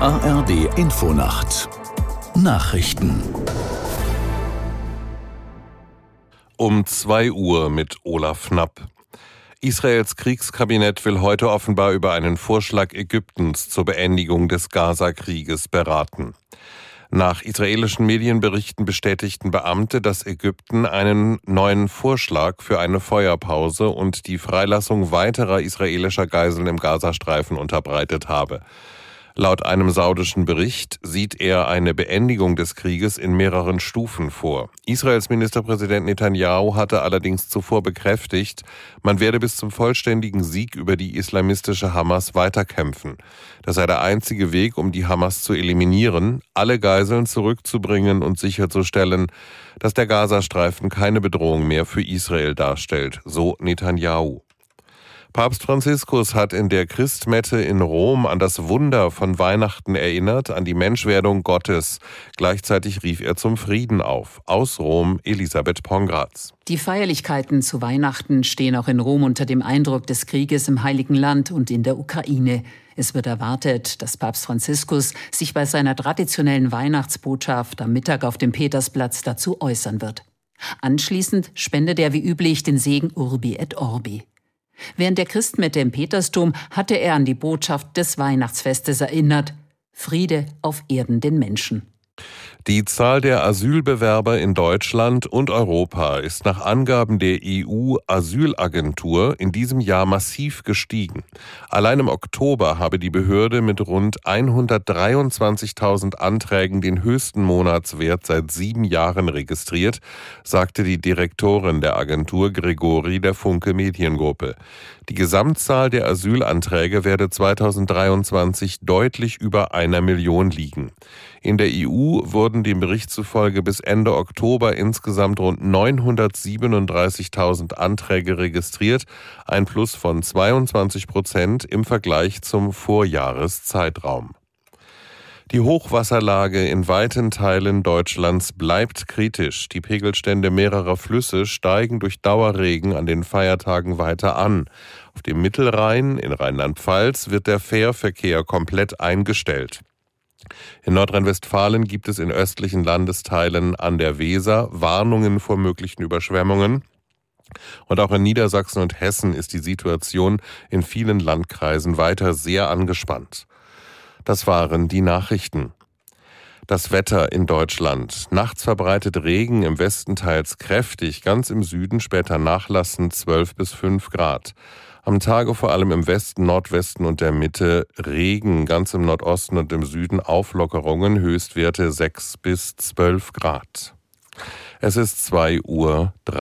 ARD Infonacht Nachrichten Um 2 Uhr mit Olaf Knapp. Israels Kriegskabinett will heute offenbar über einen Vorschlag Ägyptens zur Beendigung des Gaza-Krieges beraten. Nach israelischen Medienberichten bestätigten Beamte, dass Ägypten einen neuen Vorschlag für eine Feuerpause und die Freilassung weiterer israelischer Geiseln im Gazastreifen unterbreitet habe. Laut einem saudischen Bericht sieht er eine Beendigung des Krieges in mehreren Stufen vor. Israels Ministerpräsident Netanyahu hatte allerdings zuvor bekräftigt, man werde bis zum vollständigen Sieg über die islamistische Hamas weiterkämpfen. Das sei der einzige Weg, um die Hamas zu eliminieren, alle Geiseln zurückzubringen und sicherzustellen, dass der Gazastreifen keine Bedrohung mehr für Israel darstellt, so Netanyahu. Papst Franziskus hat in der Christmette in Rom an das Wunder von Weihnachten erinnert, an die Menschwerdung Gottes. Gleichzeitig rief er zum Frieden auf. Aus Rom Elisabeth Pongratz. Die Feierlichkeiten zu Weihnachten stehen auch in Rom unter dem Eindruck des Krieges im Heiligen Land und in der Ukraine. Es wird erwartet, dass Papst Franziskus sich bei seiner traditionellen Weihnachtsbotschaft am Mittag auf dem Petersplatz dazu äußern wird. Anschließend spendet er wie üblich den Segen Urbi et Orbi. Während der Christmette im Petersdom hatte er an die Botschaft des Weihnachtsfestes erinnert Friede auf Erden den Menschen. Die Zahl der Asylbewerber in Deutschland und Europa ist nach Angaben der EU-Asylagentur in diesem Jahr massiv gestiegen. Allein im Oktober habe die Behörde mit rund 123.000 Anträgen den höchsten Monatswert seit sieben Jahren registriert, sagte die Direktorin der Agentur Gregori der Funke Mediengruppe. Die Gesamtzahl der Asylanträge werde 2023 deutlich über einer Million liegen. In der EU wurden dem Bericht zufolge bis Ende Oktober insgesamt rund 937.000 Anträge registriert, ein Plus von 22 Prozent im Vergleich zum Vorjahreszeitraum. Die Hochwasserlage in weiten Teilen Deutschlands bleibt kritisch. Die Pegelstände mehrerer Flüsse steigen durch Dauerregen an den Feiertagen weiter an. Auf dem Mittelrhein in Rheinland-Pfalz wird der Fährverkehr komplett eingestellt. In Nordrhein-Westfalen gibt es in östlichen Landesteilen an der Weser Warnungen vor möglichen Überschwemmungen. Und auch in Niedersachsen und Hessen ist die Situation in vielen Landkreisen weiter sehr angespannt. Das waren die Nachrichten. Das Wetter in Deutschland. Nachts verbreitet Regen, im Westen teils kräftig, ganz im Süden später nachlassend 12 bis 5 Grad. Am Tage vor allem im Westen, Nordwesten und der Mitte Regen, ganz im Nordosten und im Süden Auflockerungen, Höchstwerte 6 bis 12 Grad. Es ist 2 Uhr 30.